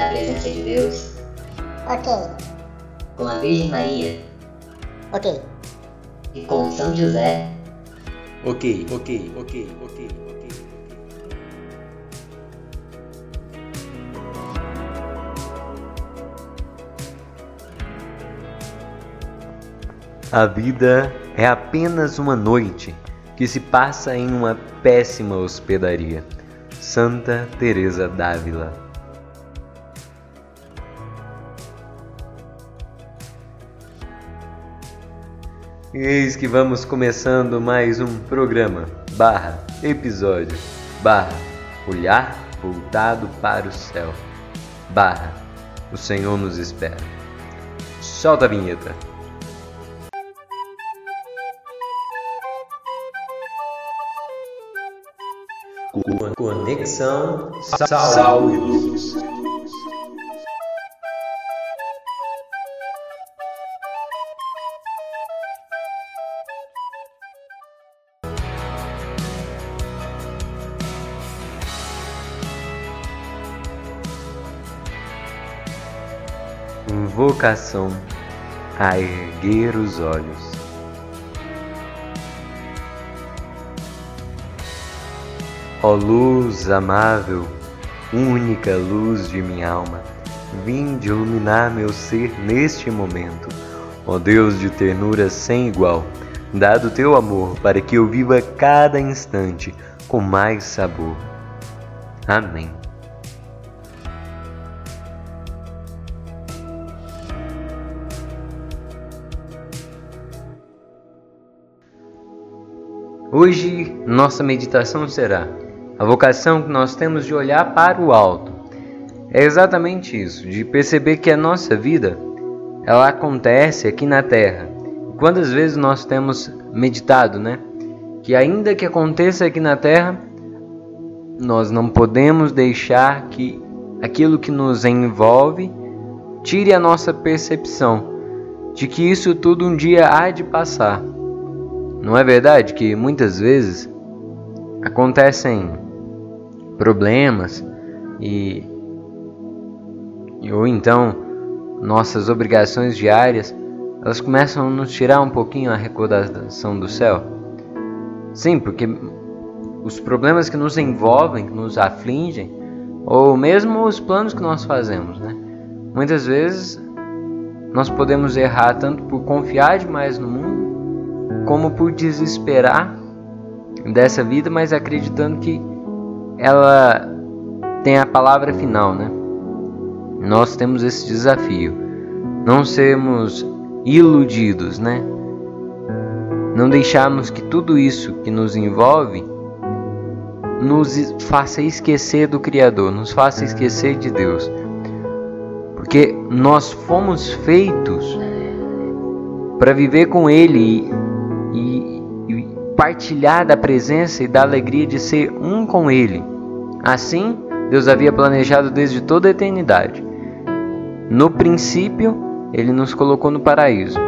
na presença de Deus. Ok. Com a Virgem Maria. Ok. E com São José. Ok, ok, ok, ok, ok. A vida é apenas uma noite que se passa em uma péssima hospedaria. Santa Teresa d'Ávila. Eis que vamos começando mais um programa barra episódio barra olhar voltado para o céu barra o Senhor nos espera. Solta a vinheta. Conexão Saúde. Vocação a erguer os olhos. Ó luz amável, única luz de minha alma, vinde iluminar meu ser neste momento. Ó Deus de ternura sem igual, dado teu amor para que eu viva cada instante com mais sabor. Amém. Hoje nossa meditação será a vocação que nós temos de olhar para o alto. É exatamente isso, de perceber que a nossa vida ela acontece aqui na terra. Quantas vezes nós temos meditado, né? Que ainda que aconteça aqui na terra, nós não podemos deixar que aquilo que nos envolve tire a nossa percepção de que isso tudo um dia há de passar. Não é verdade que muitas vezes acontecem problemas e, ou então nossas obrigações diárias elas começam a nos tirar um pouquinho a recordação do céu. Sim, porque os problemas que nos envolvem, que nos afligem, ou mesmo os planos que nós fazemos, né? Muitas vezes nós podemos errar tanto por confiar demais no mundo, como por desesperar dessa vida, mas acreditando que ela tem a palavra final, né? Nós temos esse desafio, não sermos iludidos, né? Não deixarmos que tudo isso que nos envolve nos faça esquecer do Criador, nos faça esquecer de Deus. Porque nós fomos feitos para viver com Ele partilhar da presença e da alegria de ser um com Ele. Assim, Deus havia planejado desde toda a eternidade. No princípio, Ele nos colocou no paraíso.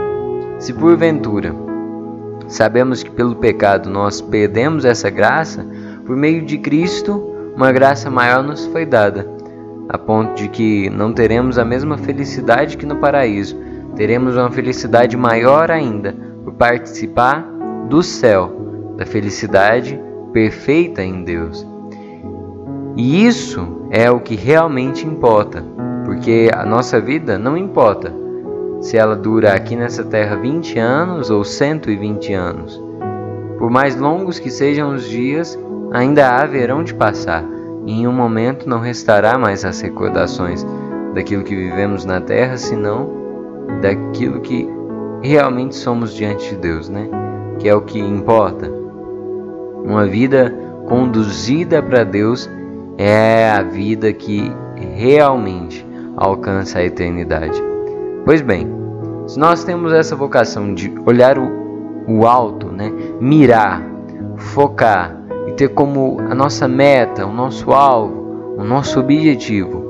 Se porventura sabemos que pelo pecado nós perdemos essa graça, por meio de Cristo, uma graça maior nos foi dada, a ponto de que não teremos a mesma felicidade que no paraíso, teremos uma felicidade maior ainda por participar do céu, da felicidade perfeita em Deus. E isso é o que realmente importa, porque a nossa vida não importa se ela dura aqui nessa terra 20 anos ou 120 anos. Por mais longos que sejam os dias, ainda haverão de passar, e em um momento não restará mais as recordações daquilo que vivemos na terra, senão daquilo que realmente somos diante de Deus, né? Que é o que importa. Uma vida conduzida para Deus é a vida que realmente alcança a eternidade. Pois bem, se nós temos essa vocação de olhar o, o alto, né? mirar, focar e ter como a nossa meta, o nosso alvo, o nosso objetivo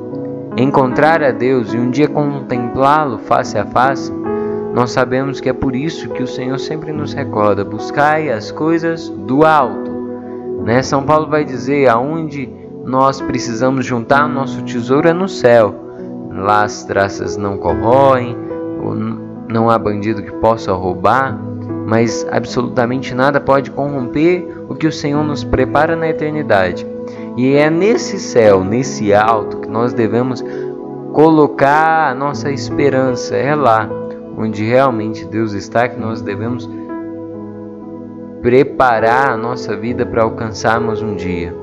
encontrar a Deus e um dia contemplá-lo face a face, nós sabemos que é por isso que o Senhor sempre nos recorda: buscai as coisas do alto. Né? São Paulo vai dizer aonde nós precisamos juntar nosso tesouro é no céu. lá as traças não corroem, não há bandido que possa roubar, mas absolutamente nada pode corromper o que o Senhor nos prepara na eternidade. E é nesse céu, nesse alto, que nós devemos colocar a nossa esperança. É lá onde realmente Deus está que nós devemos preparar a nossa vida para alcançarmos um dia,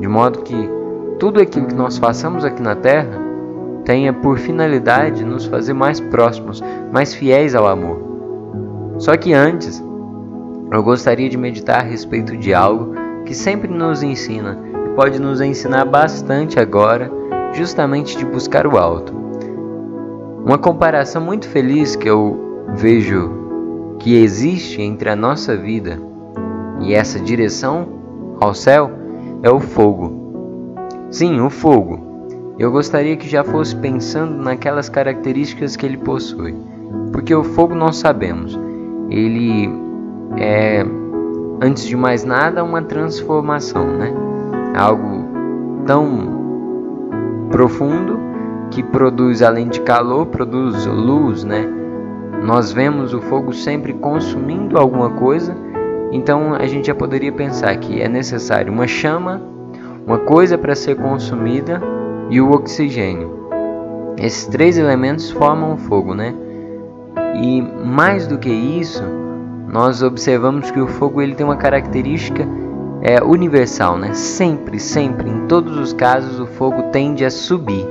de modo que tudo aquilo que nós façamos aqui na terra tenha por finalidade nos fazer mais próximos, mais fiéis ao amor. Só que antes, eu gostaria de meditar a respeito de algo que sempre nos ensina e pode nos ensinar bastante agora, justamente de buscar o alto. Uma comparação muito feliz que eu vejo que existe entre a nossa vida e essa direção ao céu é o fogo. Sim, o fogo. Eu gostaria que já fosse pensando naquelas características que ele possui. Porque o fogo nós sabemos, ele é, antes de mais nada, uma transformação, né? Algo tão profundo que produz, além de calor, produz luz, né? Nós vemos o fogo sempre consumindo alguma coisa, então a gente já poderia pensar que é necessário uma chama, uma coisa para ser consumida e o oxigênio. Esses três elementos formam o fogo, né? E mais do que isso, nós observamos que o fogo ele tem uma característica é, universal, né? Sempre, sempre, em todos os casos, o fogo tende a subir.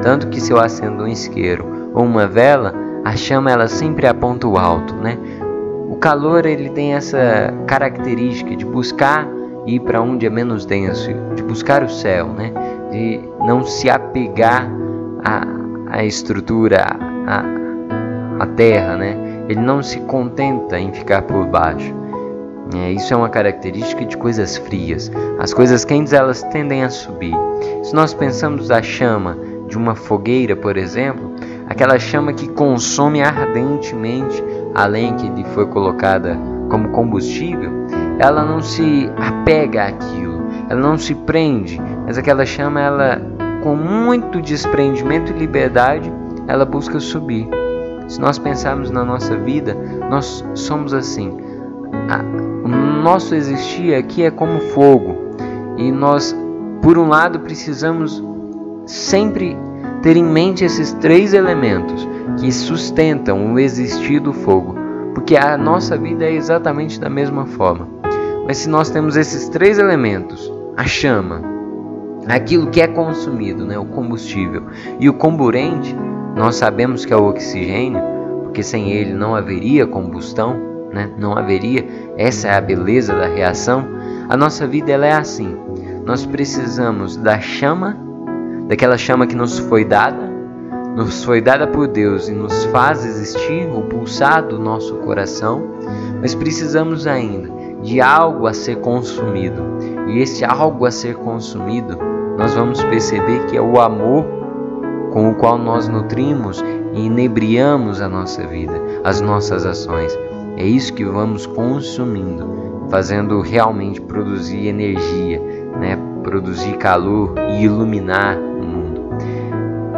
Tanto que se eu acendo um isqueiro ou uma vela, a chama ela sempre aponta o alto, né? Calor ele tem essa característica de buscar ir para onde é menos denso, de buscar o céu, né? De não se apegar à, à estrutura, à, à terra, né? Ele não se contenta em ficar por baixo. É, isso é uma característica de coisas frias. As coisas quentes elas tendem a subir. Se nós pensamos a chama de uma fogueira, por exemplo, aquela chama que consome ardentemente a lenha que lhe foi colocada como combustível, ela não se apega àquilo, ela não se prende, mas aquela chama, ela com muito desprendimento e liberdade, ela busca subir. Se nós pensarmos na nossa vida, nós somos assim. O nosso existir aqui é como fogo, e nós, por um lado, precisamos sempre ter em mente esses três elementos que sustentam o existir do fogo, porque a nossa vida é exatamente da mesma forma. Mas se nós temos esses três elementos, a chama, aquilo que é consumido, né, o combustível, e o comburente, nós sabemos que é o oxigênio, porque sem ele não haveria combustão, né? não haveria, essa é a beleza da reação. A nossa vida ela é assim. Nós precisamos da chama daquela chama que nos foi dada, nos foi dada por Deus e nos faz existir o pulsar do nosso coração, mas precisamos ainda de algo a ser consumido. E esse algo a ser consumido, nós vamos perceber que é o amor com o qual nós nutrimos e inebriamos a nossa vida, as nossas ações. É isso que vamos consumindo, fazendo realmente produzir energia, né? produzir calor e iluminar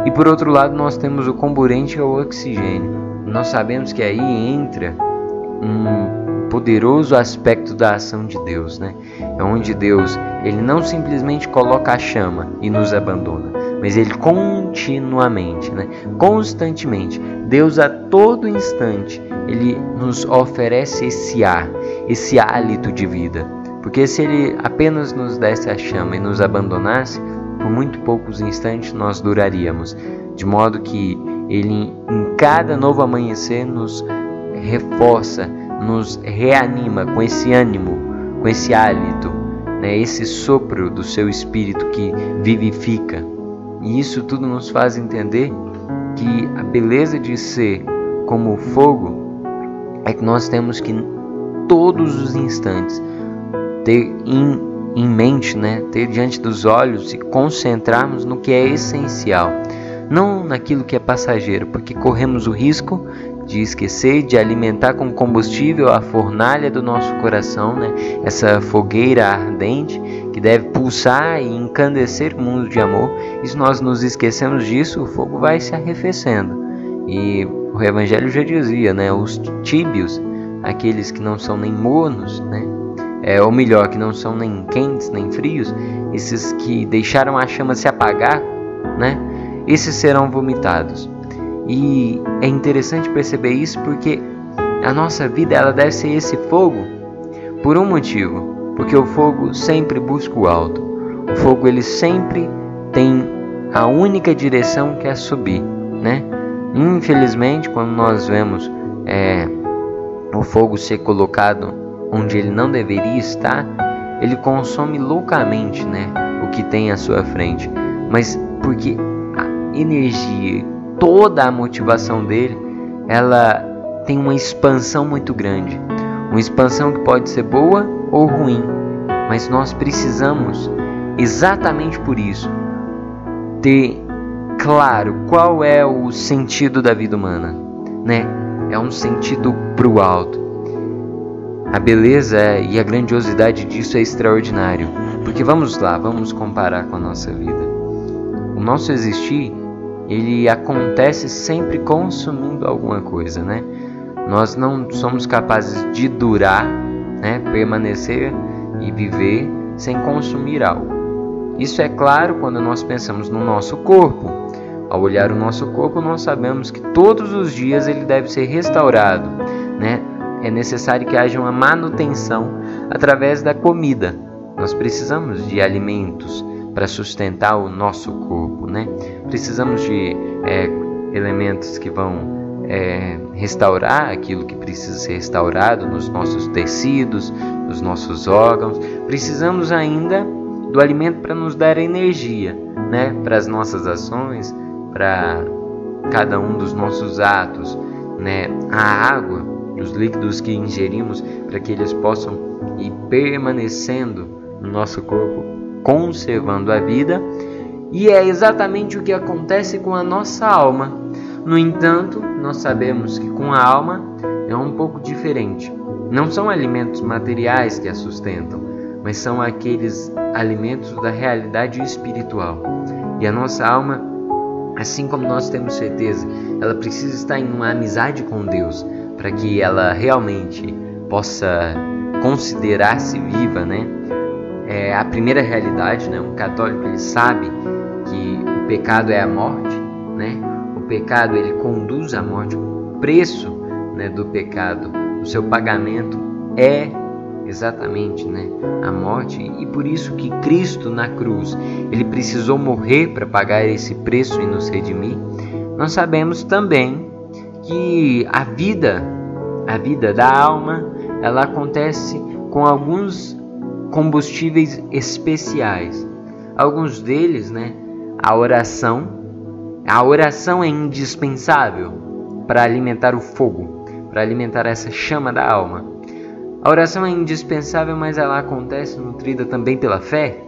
e por outro lado, nós temos o comburente ao oxigênio. Nós sabemos que aí entra um poderoso aspecto da ação de Deus, né? É onde Deus, ele não simplesmente coloca a chama e nos abandona, mas ele continuamente, né? Constantemente, Deus a todo instante, ele nos oferece esse ar, esse hálito de vida. Porque se ele apenas nos desse a chama e nos abandonasse, por muito poucos instantes nós duraríamos, de modo que ele em cada novo amanhecer nos reforça, nos reanima com esse ânimo, com esse hálito, né, esse sopro do seu espírito que vivifica. E isso tudo nos faz entender que a beleza de ser como o fogo é que nós temos que todos os instantes ter em em mente, né, ter diante dos olhos e concentrarmos no que é essencial, não naquilo que é passageiro, porque corremos o risco de esquecer de alimentar com combustível a fornalha do nosso coração, né, essa fogueira ardente que deve pulsar e encandecer o mundo de amor, e se nós nos esquecemos disso, o fogo vai se arrefecendo. E o Evangelho já dizia, né? Os tíbios, aqueles que não são nem mornos, né? É, ou melhor, que não são nem quentes nem frios, esses que deixaram a chama se apagar, né? Esses serão vomitados. E é interessante perceber isso porque a nossa vida ela deve ser esse fogo por um motivo, porque o fogo sempre busca o alto. O fogo ele sempre tem a única direção que é subir, né? Infelizmente, quando nós vemos é, o fogo ser colocado onde ele não deveria estar, ele consome loucamente, né, o que tem à sua frente. Mas porque a energia, toda a motivação dele, ela tem uma expansão muito grande. Uma expansão que pode ser boa ou ruim, mas nós precisamos, exatamente por isso, ter claro qual é o sentido da vida humana, né? É um sentido pro alto. A beleza e a grandiosidade disso é extraordinário, porque vamos lá, vamos comparar com a nossa vida. O nosso existir, ele acontece sempre consumindo alguma coisa, né? Nós não somos capazes de durar, né, permanecer e viver sem consumir algo. Isso é claro quando nós pensamos no nosso corpo. Ao olhar o nosso corpo, nós sabemos que todos os dias ele deve ser restaurado, né? É necessário que haja uma manutenção através da comida. Nós precisamos de alimentos para sustentar o nosso corpo, né? Precisamos de é, elementos que vão é, restaurar aquilo que precisa ser restaurado nos nossos tecidos, nos nossos órgãos. Precisamos ainda do alimento para nos dar energia, né, para as nossas ações, para cada um dos nossos atos, né, a água, os líquidos que ingerimos, para que eles possam ir permanecendo no nosso corpo, conservando a vida. E é exatamente o que acontece com a nossa alma. No entanto, nós sabemos que com a alma é um pouco diferente. Não são alimentos materiais que a sustentam, mas são aqueles alimentos da realidade espiritual. E a nossa alma, assim como nós temos certeza, ela precisa estar em uma amizade com Deus para que ela realmente possa considerar-se viva, né? É a primeira realidade, né? Um católico ele sabe que o pecado é a morte, né? pecado ele conduz à morte, o preço né, do pecado, o seu pagamento é exatamente né, a morte e por isso que Cristo na cruz ele precisou morrer para pagar esse preço e nos redimir. Nós sabemos também que a vida, a vida da alma, ela acontece com alguns combustíveis especiais. Alguns deles, né, a oração a oração é indispensável para alimentar o fogo, para alimentar essa chama da alma. A oração é indispensável, mas ela acontece nutrida também pela fé.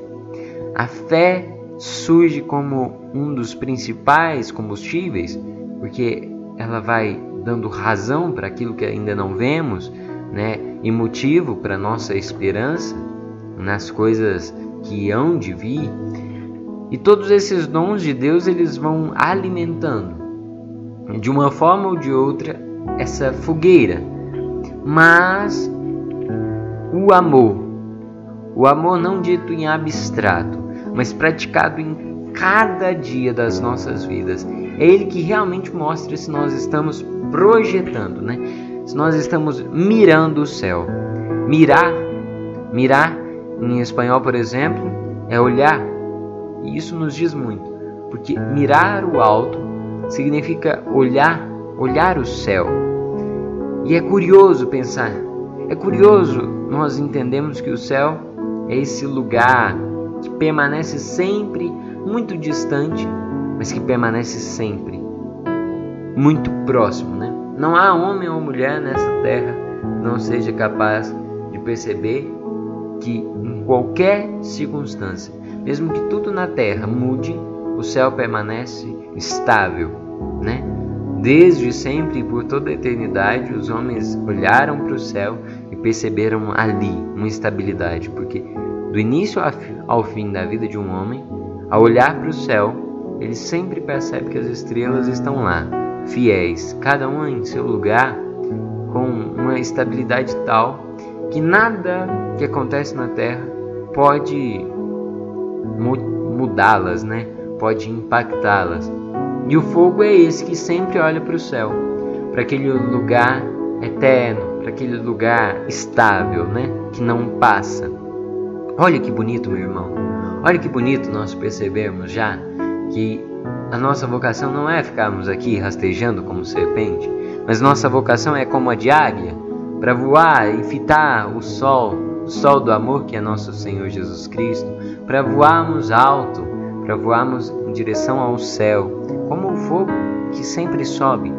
A fé surge como um dos principais combustíveis, porque ela vai dando razão para aquilo que ainda não vemos, né? E motivo para nossa esperança nas coisas que hão de vir. E todos esses dons de Deus eles vão alimentando de uma forma ou de outra essa fogueira. Mas o amor, o amor não dito em abstrato, mas praticado em cada dia das nossas vidas, é ele que realmente mostra se nós estamos projetando, né? Se nós estamos mirando o céu. Mirar, mirar em espanhol, por exemplo, é olhar e isso nos diz muito, porque mirar o alto significa olhar, olhar o céu. E é curioso pensar, é curioso nós entendemos que o céu é esse lugar que permanece sempre muito distante, mas que permanece sempre muito próximo, né? Não há homem ou mulher nessa terra que não seja capaz de perceber que em qualquer circunstância mesmo que tudo na terra mude, o céu permanece estável, né? Desde sempre e por toda a eternidade, os homens olharam para o céu e perceberam ali uma estabilidade, porque do início ao fim da vida de um homem, ao olhar para o céu, ele sempre percebe que as estrelas estão lá, fiéis, cada uma em seu lugar, com uma estabilidade tal que nada que acontece na Terra pode mudá-las, né? Pode impactá-las. E o fogo é esse que sempre olha para o céu, para aquele lugar eterno, para aquele lugar estável, né? Que não passa. Olha que bonito, meu irmão. Olha que bonito nós percebemos já que a nossa vocação não é ficarmos aqui rastejando como serpente, mas nossa vocação é como a de águia, para voar e fitar o sol, o sol do amor que é nosso Senhor Jesus Cristo, para voarmos alto, para voarmos em direção ao céu, como o fogo que sempre sobe.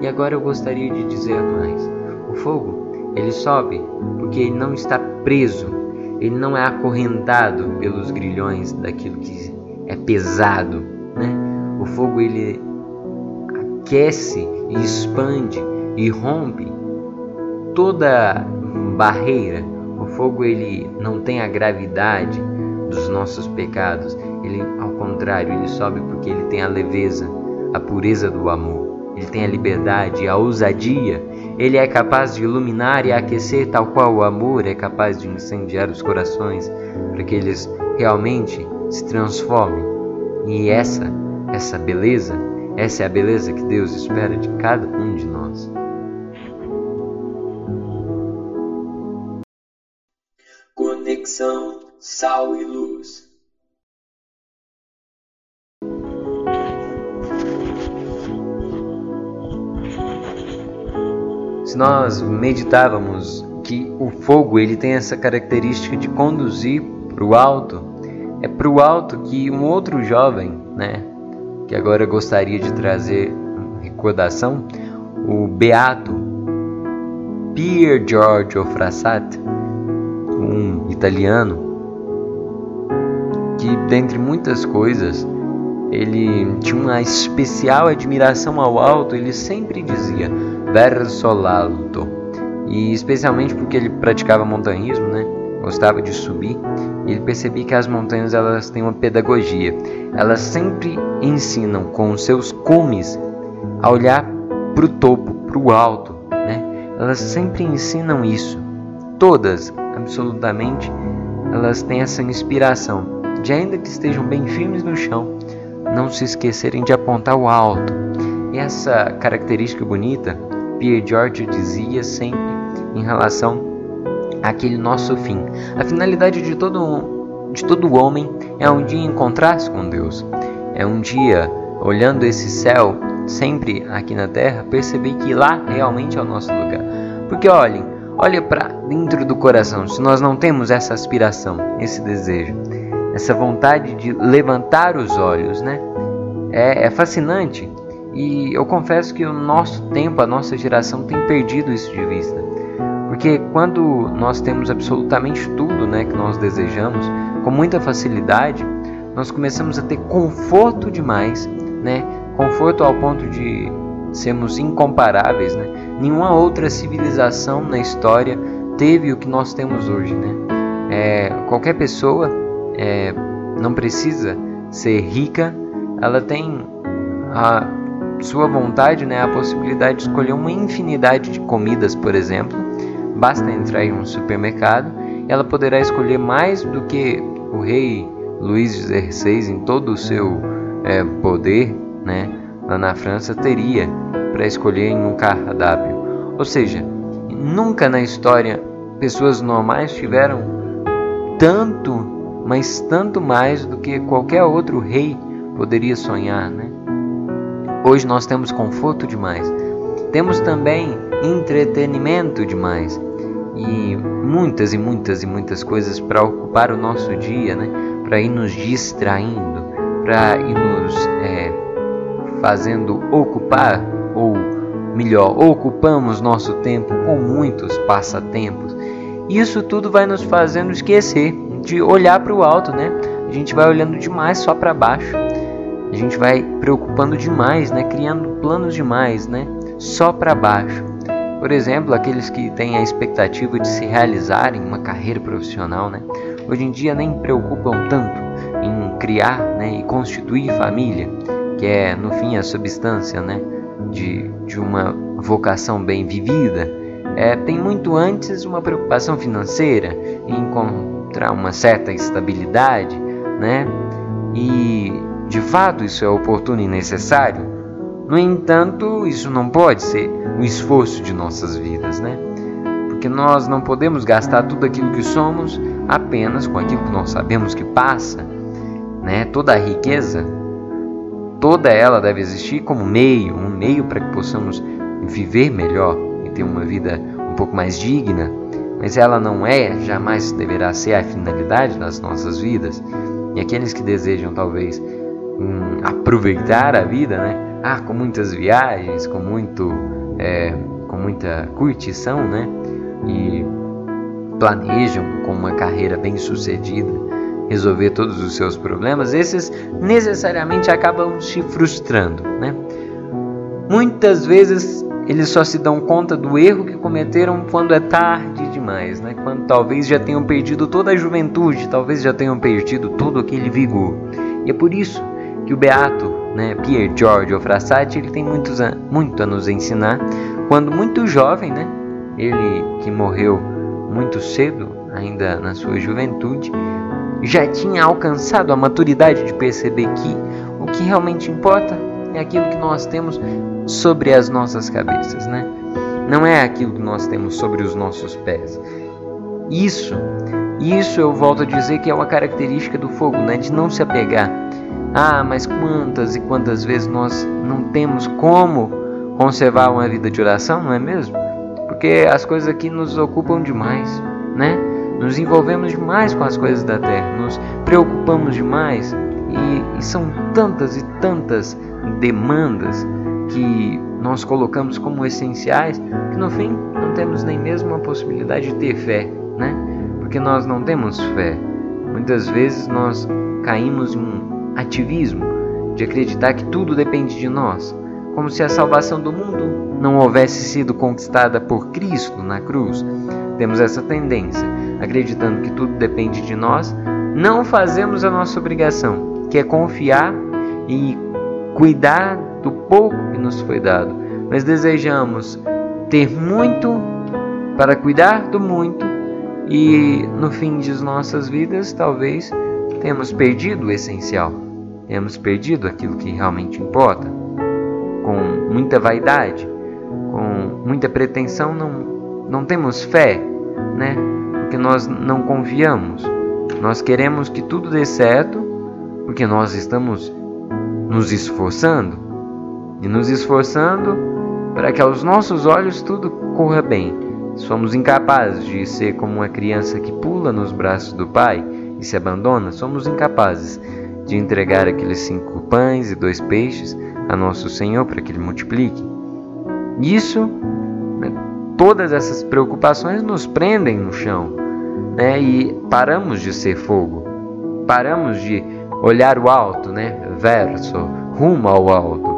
E agora eu gostaria de dizer mais. O fogo, ele sobe porque ele não está preso, ele não é acorrentado pelos grilhões daquilo que é pesado, né? O fogo ele aquece e expande e rompe toda barreira. O fogo ele não tem a gravidade dos nossos pecados. Ele, ao contrário, ele sobe porque ele tem a leveza, a pureza do amor. Ele tem a liberdade, a ousadia. Ele é capaz de iluminar e aquecer, tal qual o amor é capaz de incendiar os corações, para que eles realmente se transformem. E essa, essa beleza, essa é a beleza que Deus espera de cada um de nós. Conexão Sal e Luz. Se nós meditávamos que o fogo ele tem essa característica de conduzir para o alto, é para o alto que um outro jovem, né, que agora gostaria de trazer recordação, o beato Pier Giorgio Frassati, um italiano, que dentre muitas coisas ele tinha uma especial admiração ao alto, ele sempre dizia verso l'alto, e especialmente porque ele praticava montanhismo, né? Gostava de subir, e ele percebia que as montanhas elas têm uma pedagogia. Elas sempre ensinam com os seus cumes a olhar para o topo, para o alto, né? Elas sempre ensinam isso. Todas, absolutamente, elas têm essa inspiração de ainda que estejam bem firmes no chão, não se esquecerem de apontar o alto. E essa característica bonita, Pierre George dizia sempre em relação àquele nosso fim. A finalidade de todo, de todo homem é um dia encontrar-se com Deus. É um dia, olhando esse céu, sempre aqui na terra, perceber que lá realmente é o nosso lugar. Porque olhem, olha para dentro do coração, se nós não temos essa aspiração, esse desejo, essa vontade de levantar os olhos, né? É, é fascinante e eu confesso que o nosso tempo, a nossa geração tem perdido isso de vista. Porque quando nós temos absolutamente tudo né, que nós desejamos, com muita facilidade, nós começamos a ter conforto demais, né? conforto ao ponto de sermos incomparáveis. Né? Nenhuma outra civilização na história teve o que nós temos hoje. Né? É, qualquer pessoa é, não precisa ser rica, ela tem a sua vontade, né, a possibilidade de escolher uma infinidade de comidas, por exemplo. Basta entrar em um supermercado e ela poderá escolher mais do que o rei Luís XVI, em todo o seu é, poder, né, lá na França, teria para escolher em um cardápio. Ou seja, nunca na história pessoas normais tiveram tanto mas tanto mais do que qualquer outro rei poderia sonhar, né? Hoje nós temos conforto demais, temos também entretenimento demais e muitas e muitas e muitas coisas para ocupar o nosso dia, né? Para ir nos distraindo, para ir nos é, fazendo ocupar ou melhor, ocupamos nosso tempo com muitos passatempos. Isso tudo vai nos fazendo esquecer de olhar para o alto, né? A gente vai olhando demais só para baixo. A gente vai preocupando demais, né? Criando planos demais, né? Só para baixo. Por exemplo, aqueles que têm a expectativa de se realizarem uma carreira profissional, né? hoje em dia nem preocupam tanto em criar né, e constituir família, que é no fim a substância né, de, de uma vocação bem vivida, é, tem muito antes uma preocupação financeira em encontrar uma certa estabilidade, né? E de fato isso é oportuno e necessário. No entanto, isso não pode ser o esforço de nossas vidas, né? Porque nós não podemos gastar tudo aquilo que somos apenas com aquilo que nós sabemos que passa, né? Toda a riqueza, toda ela deve existir como meio, um meio para que possamos viver melhor e ter uma vida um pouco mais digna, mas ela não é, jamais deverá ser a finalidade das nossas vidas. E aqueles que desejam talvez hum, aproveitar a vida, né? Ah, com muitas viagens, com muito, é, com muita curtição, né? E planejam com uma carreira bem sucedida resolver todos os seus problemas, esses necessariamente acabam se frustrando, né? Muitas vezes eles só se dão conta do erro que cometeram quando é tarde demais, né? Quando talvez já tenham perdido toda a juventude, talvez já tenham perdido todo aquele vigor. E é por isso que o beato, né, Pier Giorgio Frassati, ele tem muitos a, muito a nos ensinar. Quando muito jovem, né? Ele que morreu muito cedo, ainda na sua juventude, já tinha alcançado a maturidade de perceber que o que realmente importa é aquilo que nós temos sobre as nossas cabeças, né? Não é aquilo que nós temos sobre os nossos pés. Isso, isso eu volto a dizer que é uma característica do fogo, né? De não se apegar. Ah, mas quantas e quantas vezes nós não temos como conservar uma vida de oração, não é mesmo? Porque as coisas aqui nos ocupam demais, né? Nos envolvemos demais com as coisas da terra, nos preocupamos demais e, e são tantas e tantas demandas que nós colocamos como essenciais, que no fim não temos nem mesmo a possibilidade de ter fé, né? Porque nós não temos fé. Muitas vezes nós caímos em um ativismo de acreditar que tudo depende de nós, como se a salvação do mundo não houvesse sido conquistada por Cristo na cruz. Temos essa tendência, acreditando que tudo depende de nós, não fazemos a nossa obrigação, que é confiar e cuidar do pouco que nos foi dado, mas desejamos ter muito para cuidar do muito e no fim de nossas vidas talvez tenhamos perdido o essencial, tenhamos perdido aquilo que realmente importa. Com muita vaidade, com muita pretensão, não, não temos fé, né? Porque nós não confiamos. Nós queremos que tudo dê certo, porque nós estamos nos esforçando e nos esforçando para que aos nossos olhos tudo corra bem. Somos incapazes de ser como uma criança que pula nos braços do pai e se abandona, somos incapazes de entregar aqueles cinco pães e dois peixes a nosso Senhor para que Ele multiplique. Isso, né, todas essas preocupações nos prendem no chão né, e paramos de ser fogo, paramos de olhar o alto, né, verso, rumo ao alto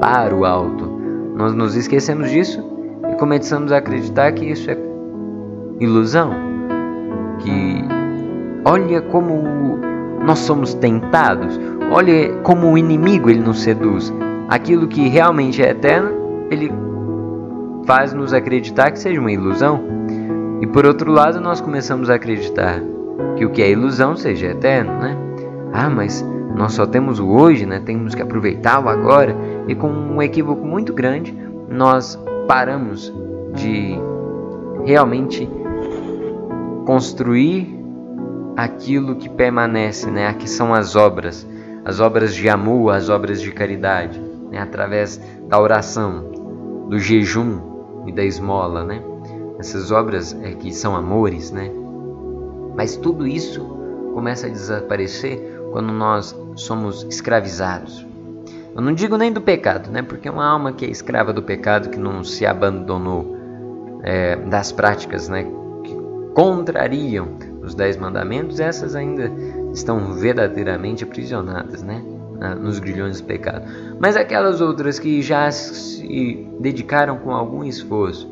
para o alto. Nós nos esquecemos disso e começamos a acreditar que isso é ilusão. Que olha como nós somos tentados, olha como o inimigo ele nos seduz. Aquilo que realmente é eterno, ele faz nos acreditar que seja uma ilusão. E por outro lado, nós começamos a acreditar que o que é ilusão seja eterno, né? Ah, mas nós só temos o hoje, né? Temos que aproveitar o agora. E com um equívoco muito grande, nós paramos de realmente construir aquilo que permanece, né? Que são as obras, as obras de amor, as obras de caridade, né? Através da oração, do jejum e da esmola, né? Essas obras é que são amores, né? Mas tudo isso começa a desaparecer quando nós somos escravizados. Eu não digo nem do pecado, né? Porque uma alma que é escrava do pecado, que não se abandonou é, das práticas, né? Que contrariam os dez mandamentos, essas ainda estão verdadeiramente aprisionadas, né? Nos grilhões do pecado. Mas aquelas outras que já se dedicaram com algum esforço,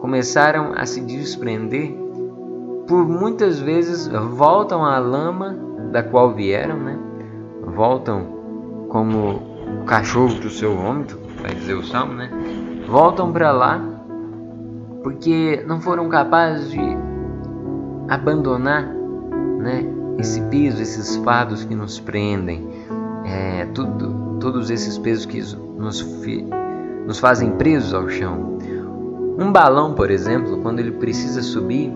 começaram a se desprender por muitas vezes voltam à lama da qual vieram, né? Voltam como o cachorro do seu vômito, vai dizer o salmo, né? Voltam para lá porque não foram capazes de abandonar, né? Esse peso, esses fardos que nos prendem, é, tudo, todos esses pesos que nos, nos fazem presos ao chão. Um balão, por exemplo, quando ele precisa subir,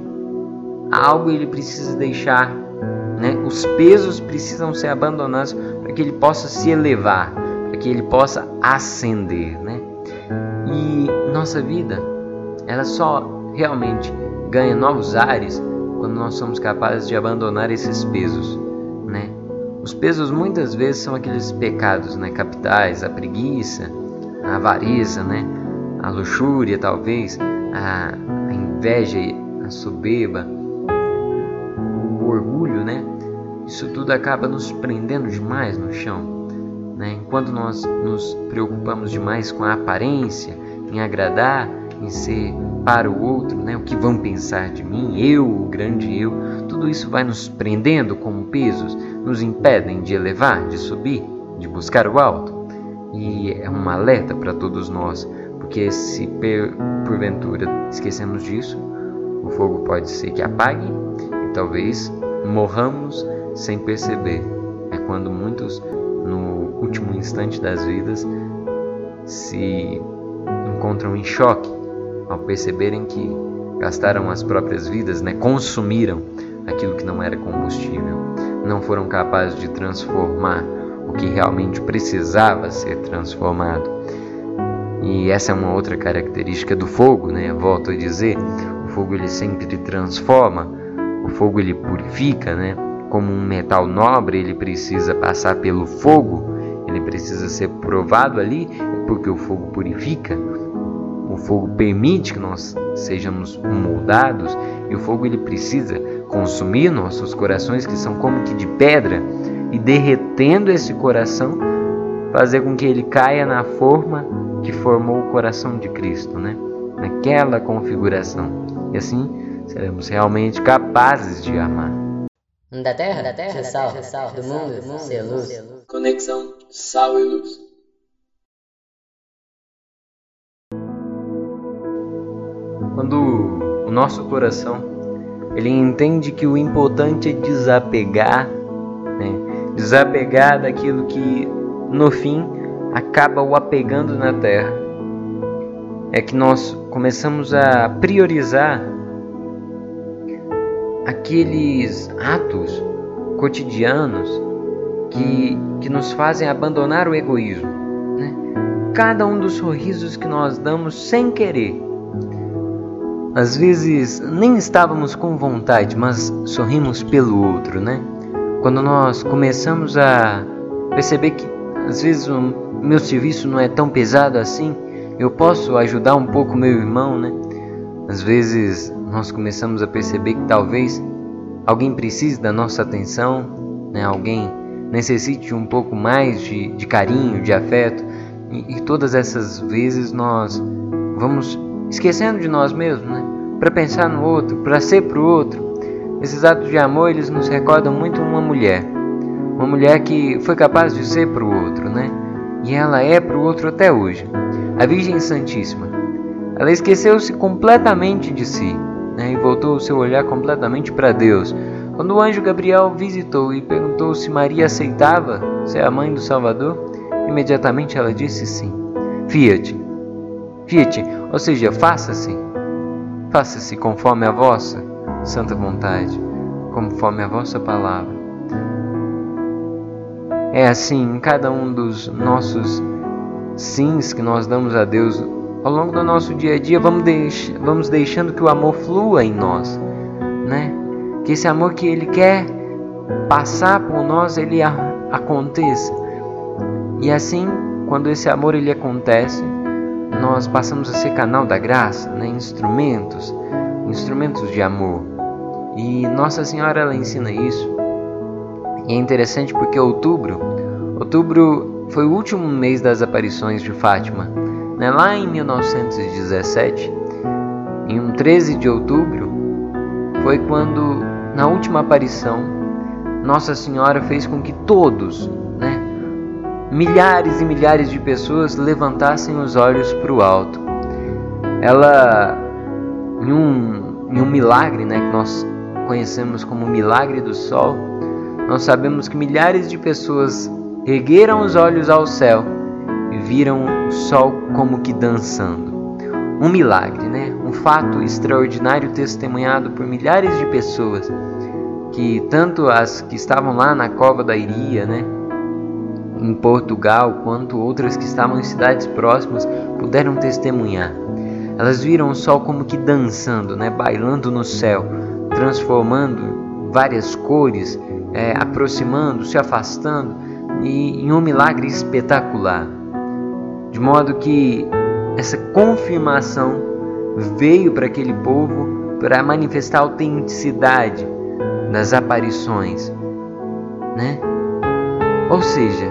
algo ele precisa deixar, né? Os pesos precisam ser abandonados para que ele possa se elevar, para que ele possa ascender, né? E nossa vida, ela só realmente ganha novos ares quando nós somos capazes de abandonar esses pesos, né? Os pesos muitas vezes são aqueles pecados, né, capitais, a preguiça, a avareza, né, a luxúria talvez, a, inveja, a soberba, o orgulho, né? Isso tudo acaba nos prendendo demais no chão, né? Enquanto nós nos preocupamos demais com a aparência, em agradar, em ser para o outro, né? O que vão pensar de mim, eu, o grande eu, tudo isso vai nos prendendo como pesos, nos impedem de elevar, de subir, de buscar o alto. E é um alerta para todos nós, porque se porventura esquecemos disso, o fogo pode ser que apague e talvez morramos sem perceber. É quando muitos, no último instante das vidas, se encontram em choque ao perceberem que gastaram as próprias vidas, né, consumiram aquilo que não era combustível, não foram capazes de transformar o que realmente precisava ser transformado. E essa é uma outra característica do fogo, né? Volto a dizer, o fogo ele sempre transforma, o fogo ele purifica, né? Como um metal nobre, ele precisa passar pelo fogo, ele precisa ser provado ali, porque o fogo purifica. O fogo permite que nós sejamos moldados e o fogo ele precisa consumir nossos corações que são como que de pedra e derretendo esse coração fazer com que ele caia na forma que formou o coração de Cristo, né? Naquela configuração. E assim seremos realmente capazes de amar. Da terra, da terra, sal, sal, do mundo, do mundo, ser luz. Conexão Sal e Luz. Quando o nosso coração ele entende que o importante é desapegar, né? desapegar daquilo que no fim acaba o apegando na terra, é que nós começamos a priorizar aqueles atos cotidianos que, que nos fazem abandonar o egoísmo. Né? Cada um dos sorrisos que nós damos sem querer às vezes nem estávamos com vontade, mas sorrimos pelo outro, né? Quando nós começamos a perceber que às vezes o meu serviço não é tão pesado assim, eu posso ajudar um pouco meu irmão, né? Às vezes nós começamos a perceber que talvez alguém precise da nossa atenção, né? Alguém necessite um pouco mais de, de carinho, de afeto, e, e todas essas vezes nós vamos esquecendo de nós mesmos, né? Para pensar no outro, para ser para o outro. Esses atos de amor eles nos recordam muito uma mulher, uma mulher que foi capaz de ser para o outro, né? E ela é para o outro até hoje. A Virgem Santíssima. Ela esqueceu-se completamente de si, né? E voltou o seu olhar completamente para Deus. Quando o anjo Gabriel visitou e perguntou se Maria aceitava ser a mãe do Salvador, imediatamente ela disse sim. Fiat, Fiat, ou seja, faça-se. Faça-se conforme a vossa santa vontade, conforme a vossa palavra. É assim em cada um dos nossos sims que nós damos a Deus ao longo do nosso dia a dia, vamos, deix vamos deixando que o amor flua em nós, né? Que esse amor que Ele quer passar por nós, ele aconteça. E assim, quando esse amor ele acontece, nós passamos a ser canal da graça, né? instrumentos, instrumentos de amor. E Nossa Senhora ela ensina isso. E é interessante porque outubro, outubro foi o último mês das aparições de Fátima. Né? Lá em 1917, em um 13 de outubro, foi quando, na última aparição, Nossa Senhora fez com que todos, milhares e milhares de pessoas levantassem os olhos para o alto. Ela, em um, em um milagre, né, que nós conhecemos como milagre do sol, nós sabemos que milhares de pessoas ergueram os olhos ao céu e viram o sol como que dançando. Um milagre, né? Um fato extraordinário testemunhado por milhares de pessoas, que tanto as que estavam lá na cova da Iria, né, em Portugal, quanto outras que estavam em cidades próximas puderam testemunhar. Elas viram o sol como que dançando, né, bailando no céu, transformando várias cores, é, aproximando, se afastando, e, em um milagre espetacular. De modo que essa confirmação veio para aquele povo para manifestar a autenticidade das aparições, né? Ou seja,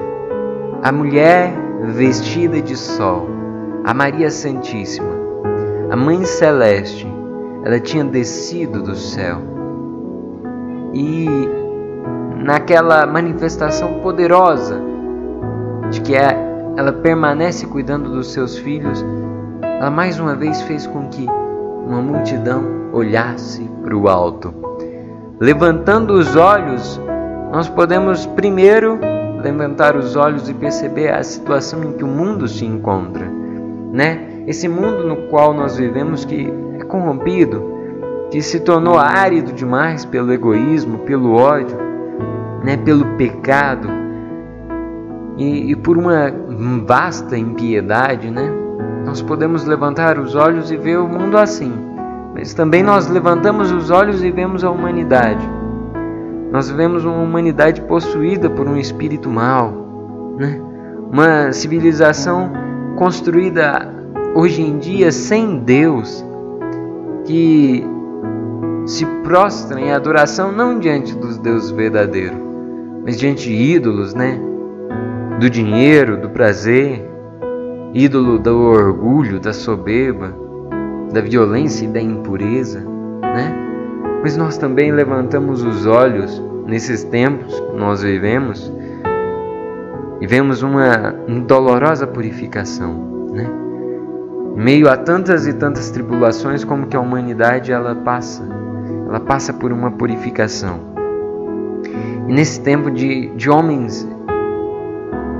a mulher vestida de sol, a Maria Santíssima, a Mãe Celeste, ela tinha descido do céu. E naquela manifestação poderosa de que é, ela permanece cuidando dos seus filhos, ela mais uma vez fez com que uma multidão olhasse para o alto. Levantando os olhos, nós podemos primeiro levantar os olhos e perceber a situação em que o mundo se encontra, né? Esse mundo no qual nós vivemos que é corrompido, que se tornou árido demais pelo egoísmo, pelo ódio, né? Pelo pecado e, e por uma vasta impiedade, né? Nós podemos levantar os olhos e ver o mundo assim, mas também nós levantamos os olhos e vemos a humanidade nós vemos uma humanidade possuída por um espírito mau, né? uma civilização construída hoje em dia sem Deus, que se prostra em adoração não diante dos deuses verdadeiros, mas diante de ídolos, né? Do dinheiro, do prazer, ídolo do orgulho, da soberba, da violência e da impureza, né? Mas nós também levantamos os olhos nesses tempos que nós vivemos e vemos uma dolorosa purificação, né? Meio a tantas e tantas tribulações como que a humanidade ela passa, ela passa por uma purificação. E nesse tempo de, de homens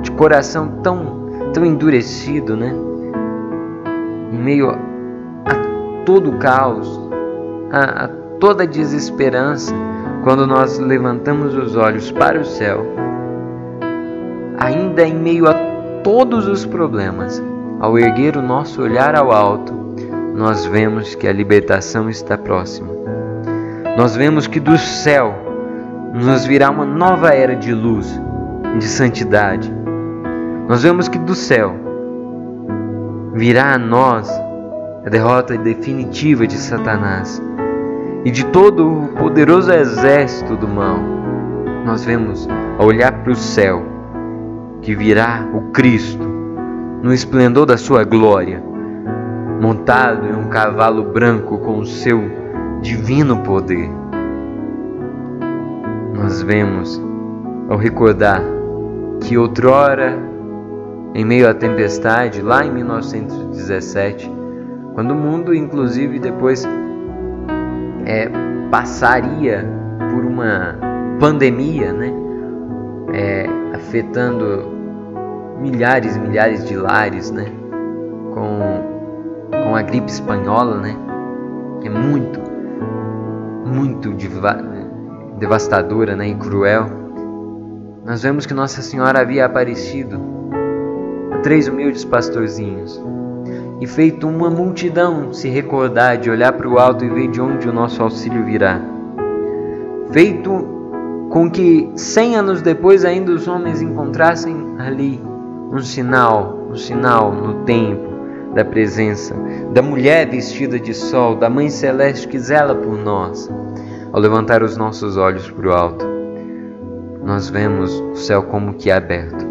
de coração tão tão endurecido, né? Em meio a todo o caos, a, a toda desesperança, quando nós levantamos os olhos para o céu, ainda em meio a todos os problemas, ao erguer o nosso olhar ao alto, nós vemos que a libertação está próxima. Nós vemos que do céu nos virá uma nova era de luz, de santidade. Nós vemos que do céu virá a nós a derrota definitiva de Satanás e de todo o poderoso exército do mal, nós vemos a olhar para o céu que virá o Cristo no esplendor da sua glória, montado em um cavalo branco com o seu divino poder. Nós vemos ao recordar que outrora, em meio à tempestade, lá em 1917, quando o mundo, inclusive depois é, passaria por uma pandemia, né? É, afetando milhares e milhares de lares, né? Com, com a gripe espanhola, né? É muito, muito devastadora, né? E cruel. Nós vemos que Nossa Senhora havia aparecido a três humildes pastorzinhos e feito uma multidão se recordar de olhar para o alto e ver de onde o nosso auxílio virá. Feito com que cem anos depois ainda os homens encontrassem ali um sinal, um sinal no tempo da presença da mulher vestida de sol, da Mãe Celeste que zela por nós. Ao levantar os nossos olhos para o alto, nós vemos o céu como que é aberto.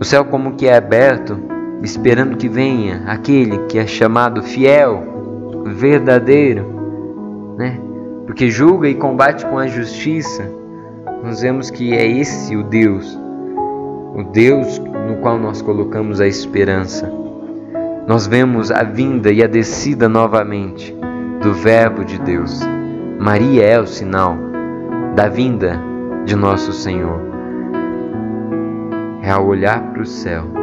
O céu como que é aberto esperando que venha aquele que é chamado fiel, verdadeiro, né? Porque julga e combate com a justiça. Nós vemos que é esse o Deus, o Deus no qual nós colocamos a esperança. Nós vemos a vinda e a descida novamente do Verbo de Deus. Maria é o sinal da vinda de nosso Senhor. É ao olhar para o céu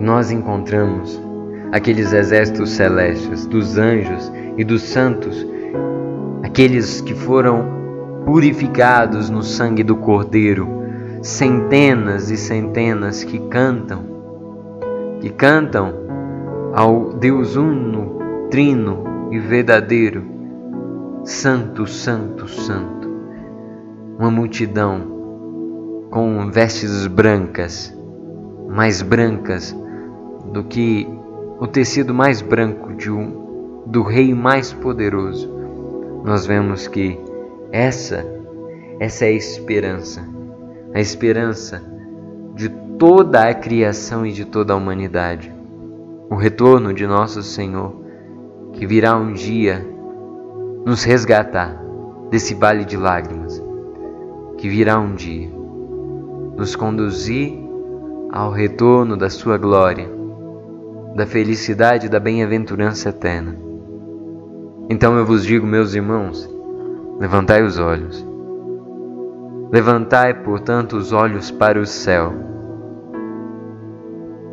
nós encontramos aqueles exércitos celestes, dos anjos e dos santos, aqueles que foram purificados no sangue do Cordeiro, centenas e centenas que cantam, que cantam ao Deus uno, trino e verdadeiro, Santo, Santo, Santo. Uma multidão com vestes brancas, mais brancas do que o tecido mais branco de um, do rei mais poderoso, nós vemos que essa, essa é a esperança, a esperança de toda a criação e de toda a humanidade. O retorno de nosso Senhor, que virá um dia nos resgatar desse vale de lágrimas, que virá um dia nos conduzir ao retorno da Sua glória da felicidade e da bem-aventurança eterna. Então eu vos digo, meus irmãos, levantai os olhos. Levantai, portanto, os olhos para o céu,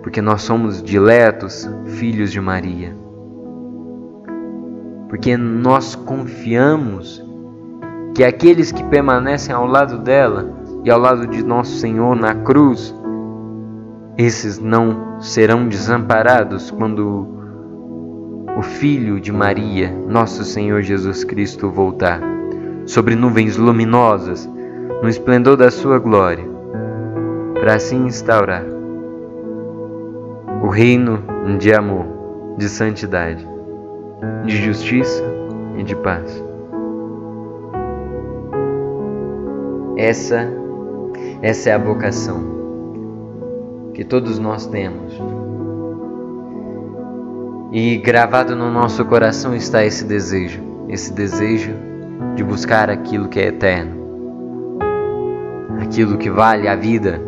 porque nós somos diletos filhos de Maria. Porque nós confiamos que aqueles que permanecem ao lado dela e ao lado de nosso Senhor na cruz esses não serão desamparados quando o Filho de Maria, nosso Senhor Jesus Cristo, voltar, sobre nuvens luminosas, no esplendor da sua glória, para assim instaurar o reino de amor, de santidade, de justiça e de paz. Essa, essa é a vocação que todos nós temos. E gravado no nosso coração está esse desejo, esse desejo de buscar aquilo que é eterno, aquilo que vale a vida.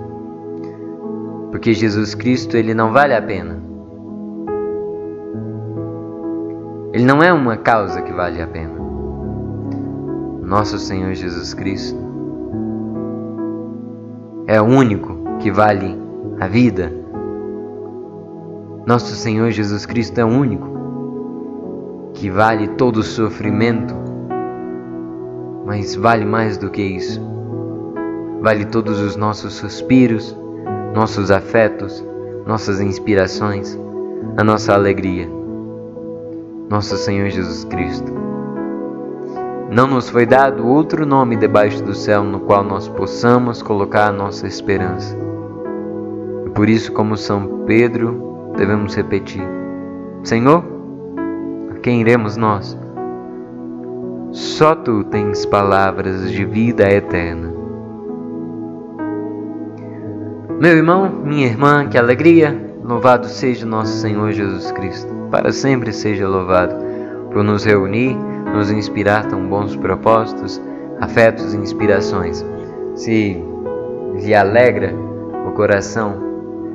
Porque Jesus Cristo, ele não vale a pena. Ele não é uma causa que vale a pena. Nosso Senhor Jesus Cristo é o único que vale a vida. Nosso Senhor Jesus Cristo é único que vale todo o sofrimento, mas vale mais do que isso. Vale todos os nossos suspiros, nossos afetos, nossas inspirações, a nossa alegria. Nosso Senhor Jesus Cristo. Não nos foi dado outro nome debaixo do céu no qual nós possamos colocar a nossa esperança. Por isso, como São Pedro, devemos repetir: Senhor, a quem iremos nós? Só tu tens palavras de vida eterna. Meu irmão, minha irmã, que alegria! Louvado seja nosso Senhor Jesus Cristo. Para sempre seja louvado por nos reunir, nos inspirar tão bons propósitos, afetos e inspirações. Se lhe alegra o coração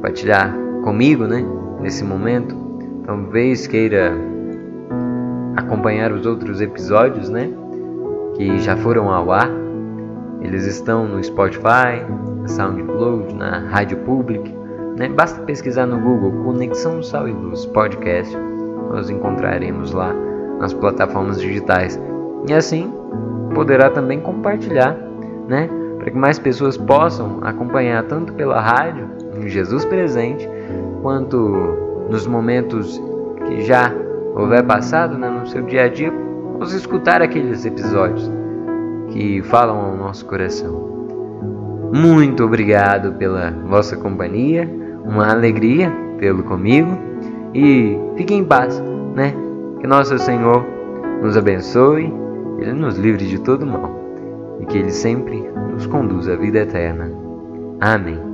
compartilhar comigo, né? Nesse momento, talvez queira acompanhar os outros episódios, né? Que já foram ao ar. Eles estão no Spotify, na SoundCloud, na Rádio Public. Né? Basta pesquisar no Google Conexão Sal e Luz Podcast. Nós encontraremos lá nas plataformas digitais. E assim poderá também compartilhar, né? Para que mais pessoas possam acompanhar tanto pela rádio Jesus presente, quanto nos momentos que já houver passado né, no seu dia a dia, vamos escutar aqueles episódios que falam ao nosso coração. Muito obrigado pela vossa companhia, uma alegria tê-lo comigo e fiquem em paz, né? Que nosso Senhor nos abençoe, Ele nos livre de todo mal e que Ele sempre nos conduza à vida eterna. Amém.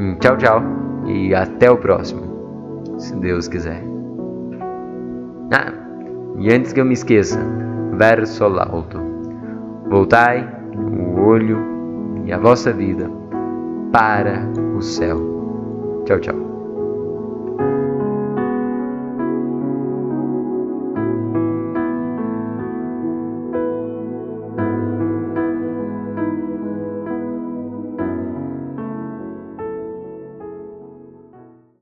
Hum, tchau, tchau e até o próximo, se Deus quiser. Ah, e antes que eu me esqueça, verso alto, Voltai o olho e a vossa vida para o céu. Tchau, tchau.